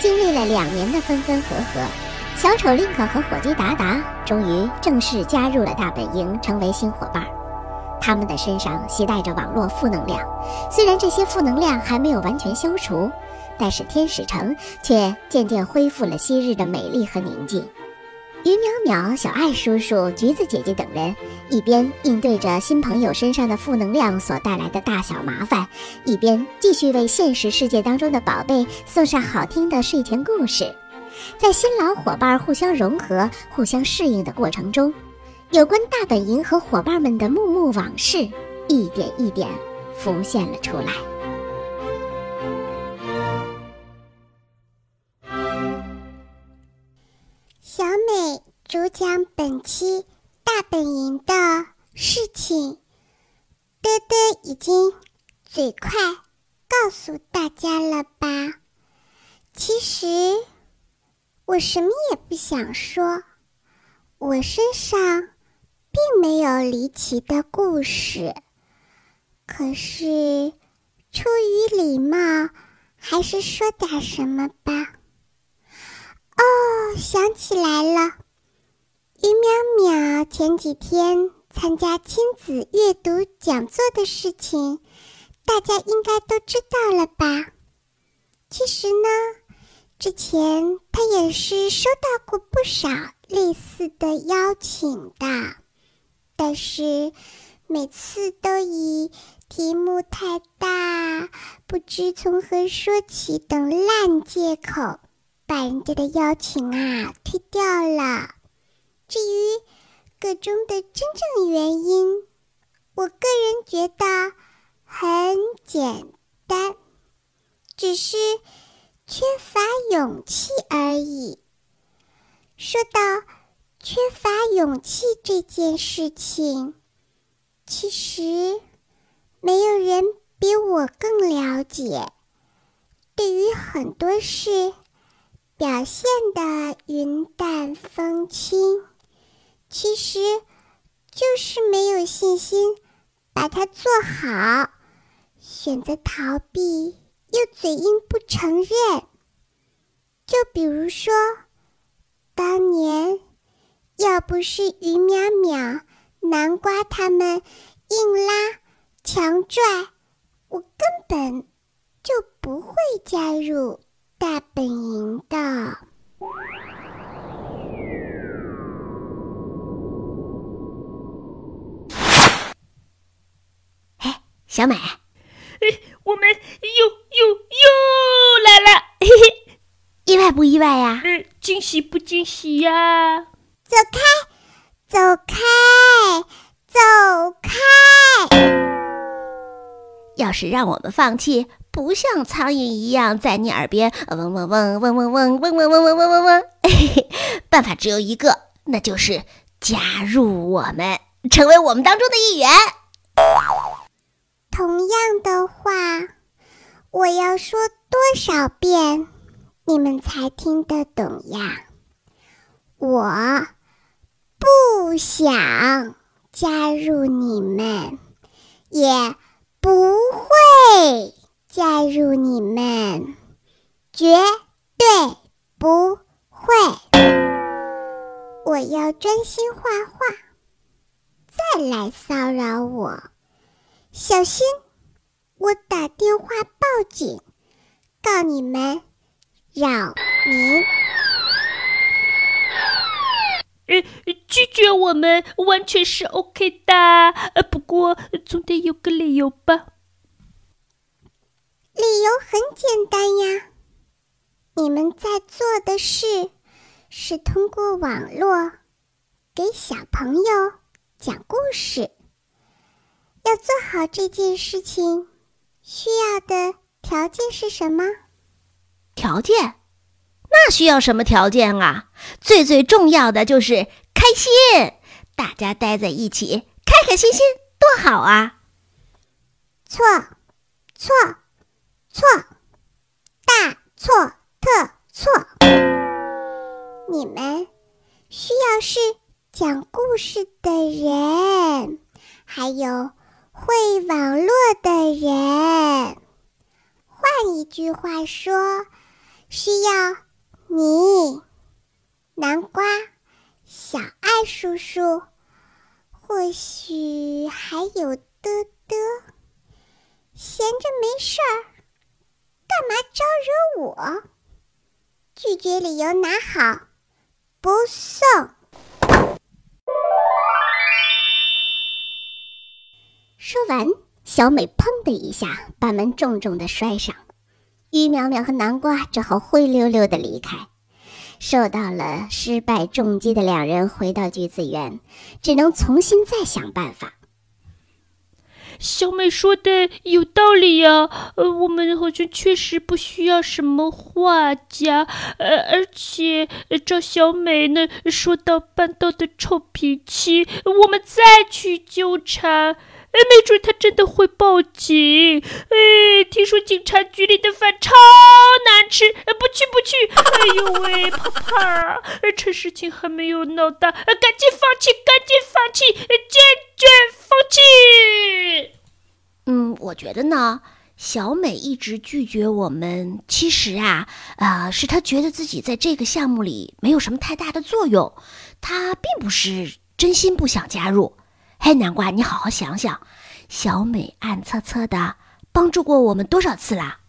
经历了两年的分分合合，小丑林可和伙计达达终于正式加入了大本营，成为新伙伴。他们的身上携带着网络负能量，虽然这些负能量还没有完全消除，但是天使城却渐渐恢复了昔日的美丽和宁静。于淼淼、小爱叔叔、橘子姐姐等人一边应对着新朋友身上的负能量所带来的大小麻烦，一边继续为现实世界当中的宝贝送上好听的睡前故事。在新老伙伴互相融合、互相适应的过程中，有关大本营和伙伴们的幕幕往事一点一点浮现了出来。讲本期大本营的事情，嘚嘚已经嘴快告诉大家了吧？其实我什么也不想说，我身上并没有离奇的故事，可是出于礼貌，还是说点什么吧。哦，想起来了，于淼淼前几天参加亲子阅读讲座的事情，大家应该都知道了吧？其实呢，之前他也是收到过不少类似的邀请的，但是每次都以题目太大、不知从何说起等烂借口。把人家的邀请啊推掉了。至于个中的真正原因，我个人觉得很简单，只是缺乏勇气而已。说到缺乏勇气这件事情，其实没有人比我更了解。对于很多事，表现的云淡风轻，其实就是没有信心把它做好，选择逃避又嘴硬不承认。就比如说，当年要不是于淼淼、南瓜他们硬拉强拽，我根本就不会加入。大本营的，小美，哎，我们又又又来了，嘿嘿，意外不意外呀？嗯，惊喜不惊喜呀？走开，走开，走开！要是让我们放弃。不像苍蝇一样在你耳边嗡嗡嗡嗡嗡嗡嗡嗡嗡嗡嗡嗡嗡，办法只有一个，那就是加入我们，成为我们当中的一员。同样的话，我要说多少遍，你们才听得懂呀？我不想加入你们，也不会。加入你们，绝对不会！我要专心画画，再来骚扰我，小心我打电话报警，告你们扰民。呃，拒绝我们完全是 OK 的，呃，不过总得有个理由吧。理由很简单呀，你们在做的事是通过网络给小朋友讲故事。要做好这件事情，需要的条件是什么？条件？那需要什么条件啊？最最重要的就是开心，大家待在一起，开开心心，多好啊！错，错。错，大错特错！你们需要是讲故事的人，还有会网络的人。换一句话说，需要你，南瓜，小爱叔叔，或许还有嘚嘚。闲着没事儿，干嘛招惹我？拒绝理由拿好，不送。说完，小美砰的一下把门重重的摔上，于淼淼和南瓜只好灰溜溜的离开。受到了失败重击的两人回到橘子园，只能重新再想办法。小美说的有道理呀，呃，我们好像确实不需要什么画家，呃，而且照小美那说到办到的臭脾气，我们再去纠缠，哎，没准他真的会报警。哎，听说警察局里的饭超难吃，不去不去。哎呦喂，胖胖，趁事情还没有闹大，赶紧放弃，赶紧放弃，坚决放弃。嗯，我觉得呢，小美一直拒绝我们，其实啊，呃，是她觉得自己在这个项目里没有什么太大的作用，她并不是真心不想加入。嘿，南瓜，你好好想想，小美暗搓搓的帮助过我们多少次啦？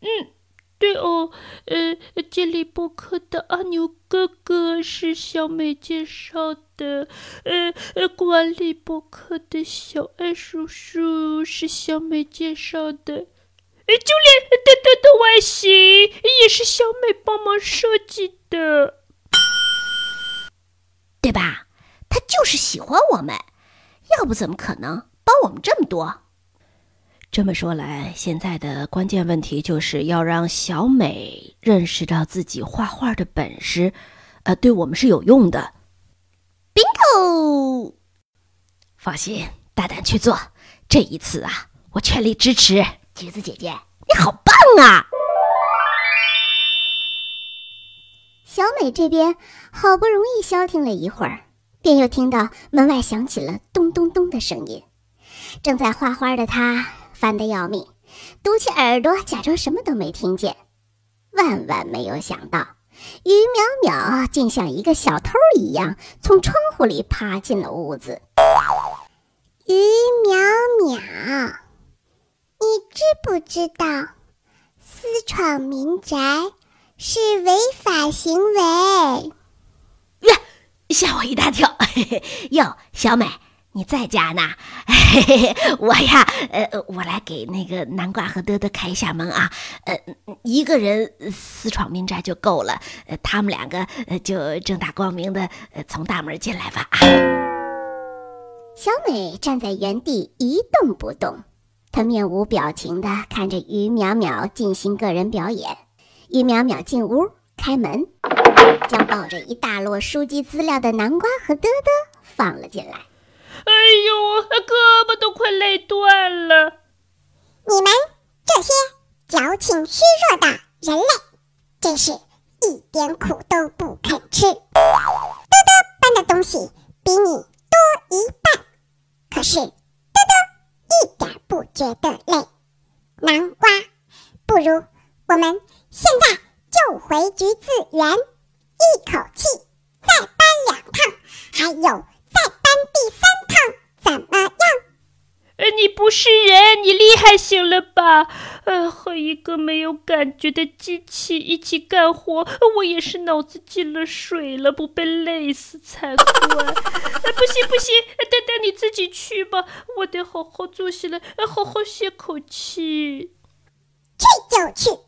嗯。对哦，呃，建立播客的阿牛哥哥是小美介绍的，呃呃，管理播客的小爱叔叔是小美介绍的，呃，就连德德的外形也是小美帮忙设计的，对吧？他就是喜欢我们，要不怎么可能帮我们这么多？这么说来，现在的关键问题就是要让小美认识到自己画画的本事，呃，对我们是有用的。Bingo！放心，大胆去做。这一次啊，我全力支持。橘子姐姐，你好棒啊！小美这边好不容易消停了一会儿，便又听到门外响起了咚咚咚的声音。正在画画的他。烦得要命，堵起耳朵，假装什么都没听见。万万没有想到，于淼淼竟像一个小偷一样，从窗户里爬进了屋子。于淼淼，你知不知道，私闯民宅是违法行为？吓我一大跳！哟，小美。你在家呢？嘿嘿嘿，我呀，呃，我来给那个南瓜和德德开一下门啊。呃，一个人私闯民宅就够了，他们两个就正大光明的从大门进来吧。啊！小美站在原地一动不动，她面无表情的看着于淼淼进行个人表演。于淼淼进屋开门，将抱着一大摞书籍资料的南瓜和嘚嘚放了进来。哎呦，胳膊都快累断了！你们这些矫情虚弱的人类，真是一点苦都不肯吃。嘚嘚搬的东西比你多一半，可是嘚嘚一点不觉得累。南瓜，不如我们现在就回橘子园，一口气再搬两趟，还有再搬第三趟。怎么样？呃，你不是人，你厉害行了吧？呃，和一个没有感觉的机器一起干活，我也是脑子进了水了，不被累死才怪。呃，不行不行，等等你自己去吧，我得好好坐下来，好好歇口气。去就去，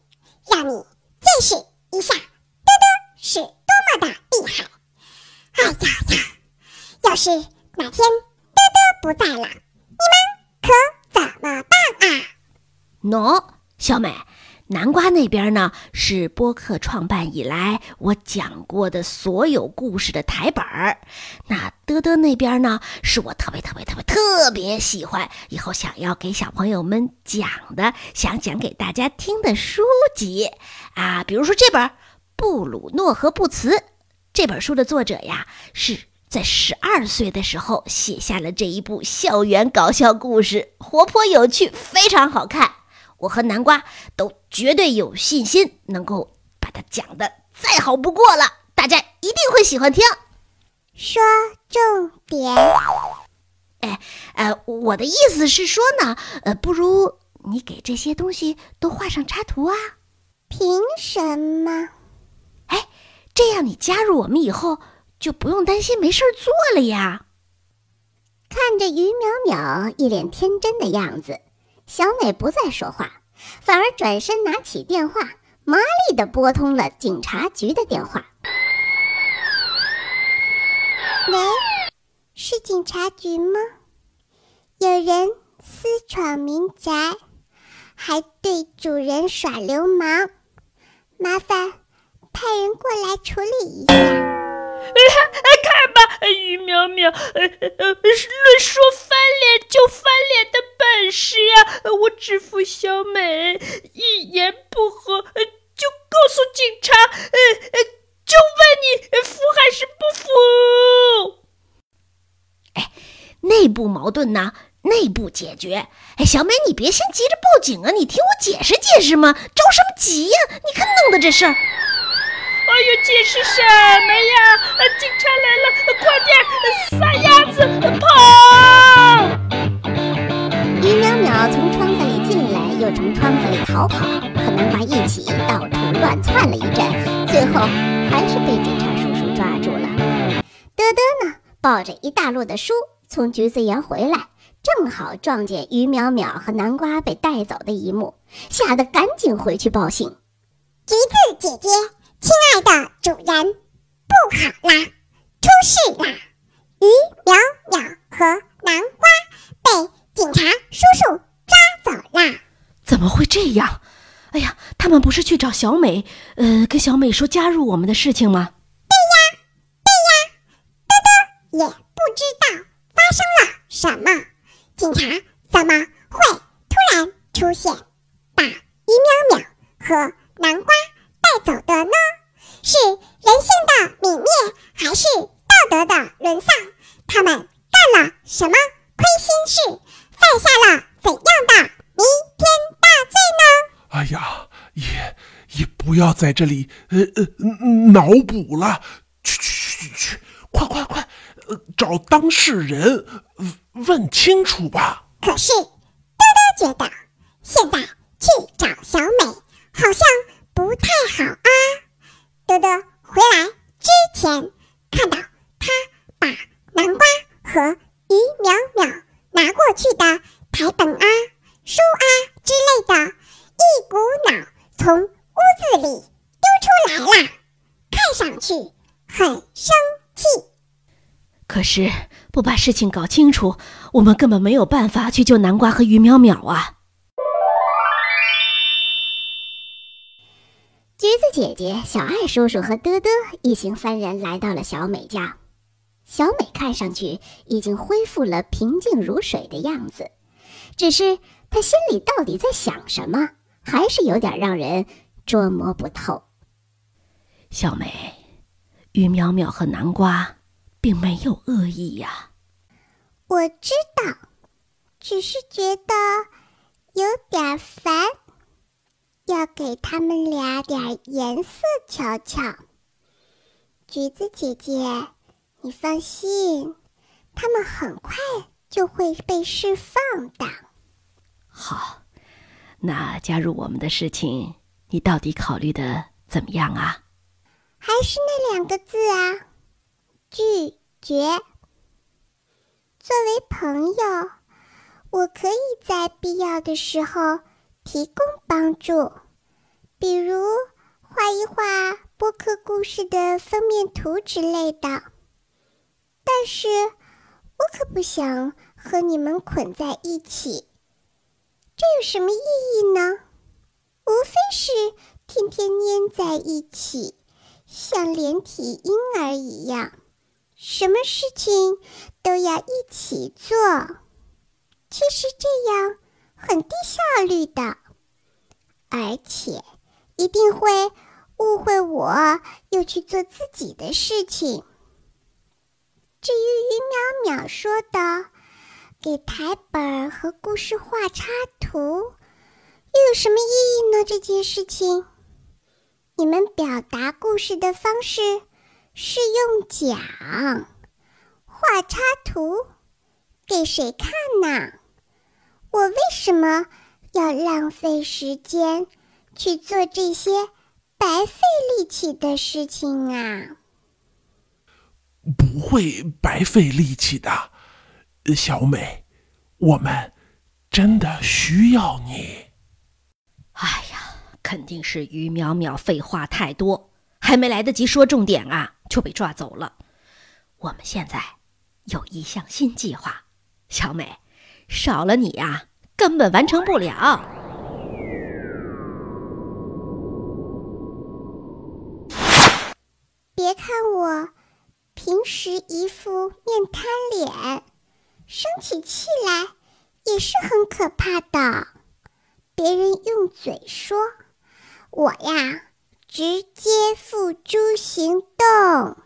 让你见识一下么的厉害。哎呀呀，要是哪天嘚嘚……不在了，你们可怎么办啊？喏，小美，南瓜那边呢是播客创办以来我讲过的所有故事的台本儿，那嘚嘚那边呢是我特别特别特别特别喜欢，以后想要给小朋友们讲的，想讲给大家听的书籍啊，比如说这本《布鲁诺和布茨》，这本书的作者呀是。在十二岁的时候，写下了这一部校园搞笑故事，活泼有趣，非常好看。我和南瓜都绝对有信心能够把它讲的再好不过了，大家一定会喜欢听。说重点。哎，呃，我的意思是说呢，呃，不如你给这些东西都画上插图啊。凭什么？哎，这样你加入我们以后就不用担心没事做了呀。看着于淼淼一脸天真的样子，小美不再说话，反而转身拿起电话，麻利地拨通了警察局的电话。喂，是警察局吗？有人私闯民宅，还对主人耍流氓，麻烦派人过来处理一下。看吧，于淼淼，呃呃，论说翻脸就翻脸的本事呀！我只服小美，一言不合就告诉警察，呃呃，就问你服还是不服？哎，内部矛盾呢，内部解决。哎，小美，你别先急着报警啊，你听我解释解释嘛，着什么急呀？你看弄的这事儿。哎呦，解释什么呀？警察来了，快点，撒丫子跑！于淼淼从窗子里进来，又从窗子里逃跑，和南瓜一起到处乱窜了一阵，最后还是被警察叔叔抓住了。德德呢，抱着一大摞的书从橘子园回来，正好撞见于淼淼和南瓜被带走的一幕，吓得赶紧回去报信。橘子姐姐。亲爱的主人，不好啦，出事啦！鱼淼淼和南瓜被警察叔叔抓走啦！怎么会这样？哎呀，他们不是去找小美，呃，跟小美说加入我们的事情吗？对呀，对呀，多多也不知道发生了什么，警察怎么会突然出现，把鱼淼淼和南瓜？带走的呢？是人性的泯灭，还是道德的沦丧？他们干了什么亏心事，犯下了怎样的弥天大罪呢？哎呀，也也不要在这里呃呃脑补了，去去去去，快快快，呃，找当事人问清楚吧。可是多多觉得现在去找小美，好像。不太好啊！多多回来之前看到他把南瓜和鱼淼淼拿过去的台本啊、书啊之类的，一股脑从屋子里丢出来了，看上去很生气。可是不把事情搞清楚，我们根本没有办法去救南瓜和鱼淼淼啊！橘子姐姐、小爱叔叔和嘚嘚一行三人来到了小美家。小美看上去已经恢复了平静如水的样子，只是她心里到底在想什么，还是有点让人捉摸不透。小美，于淼淼和南瓜并没有恶意呀。我知道，只是觉得有点烦。要给他们俩点颜色瞧瞧。橘子姐姐，你放心，他们很快就会被释放的。好，那加入我们的事情，你到底考虑的怎么样啊？还是那两个字啊，拒绝。作为朋友，我可以在必要的时候。提供帮助，比如画一画播客故事的封面图之类的。但是，我可不想和你们捆在一起。这有什么意义呢？无非是天天粘在一起，像连体婴儿一样，什么事情都要一起做。其实这样。很低效率的，而且一定会误会我，又去做自己的事情。至于于淼淼说的给台本和故事画插图，又有什么意义呢？这件事情，你们表达故事的方式是用讲、画插图，给谁看呢？我为什么要浪费时间去做这些白费力气的事情啊？不会白费力气的，小美，我们真的需要你。哎呀，肯定是于淼淼废话太多，还没来得及说重点啊，就被抓走了。我们现在有一项新计划，小美，少了你呀，根本完成不了。别看我平时一副面瘫脸，生起气来也是很可怕的。别人用嘴说，我呀直接付诸行动，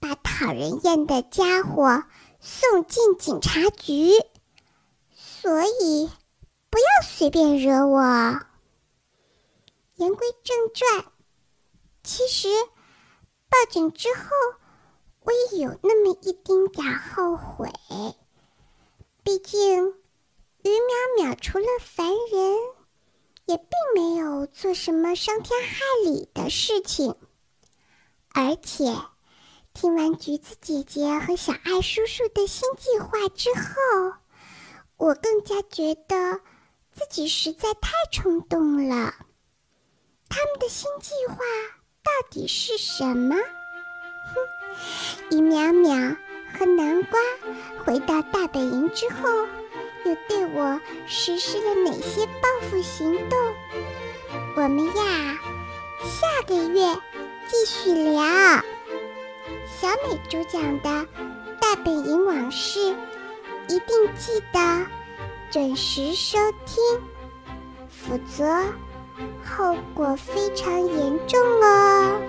把讨人厌的家伙送进警察局。所以不要随便惹我。言归正传，其实报警之后，我也有那么一丁点后悔，毕竟。于淼淼除了烦人，也并没有做什么伤天害理的事情。而且，听完橘子姐姐和小爱叔叔的新计划之后，我更加觉得自己实在太冲动了。他们的新计划到底是什么？哼，于淼淼和南瓜回到大本营之后。又对我实施了哪些报复行动？我们呀，下个月继续聊。小美主讲的《大本营往事》，一定记得准时收听，否则后果非常严重哦。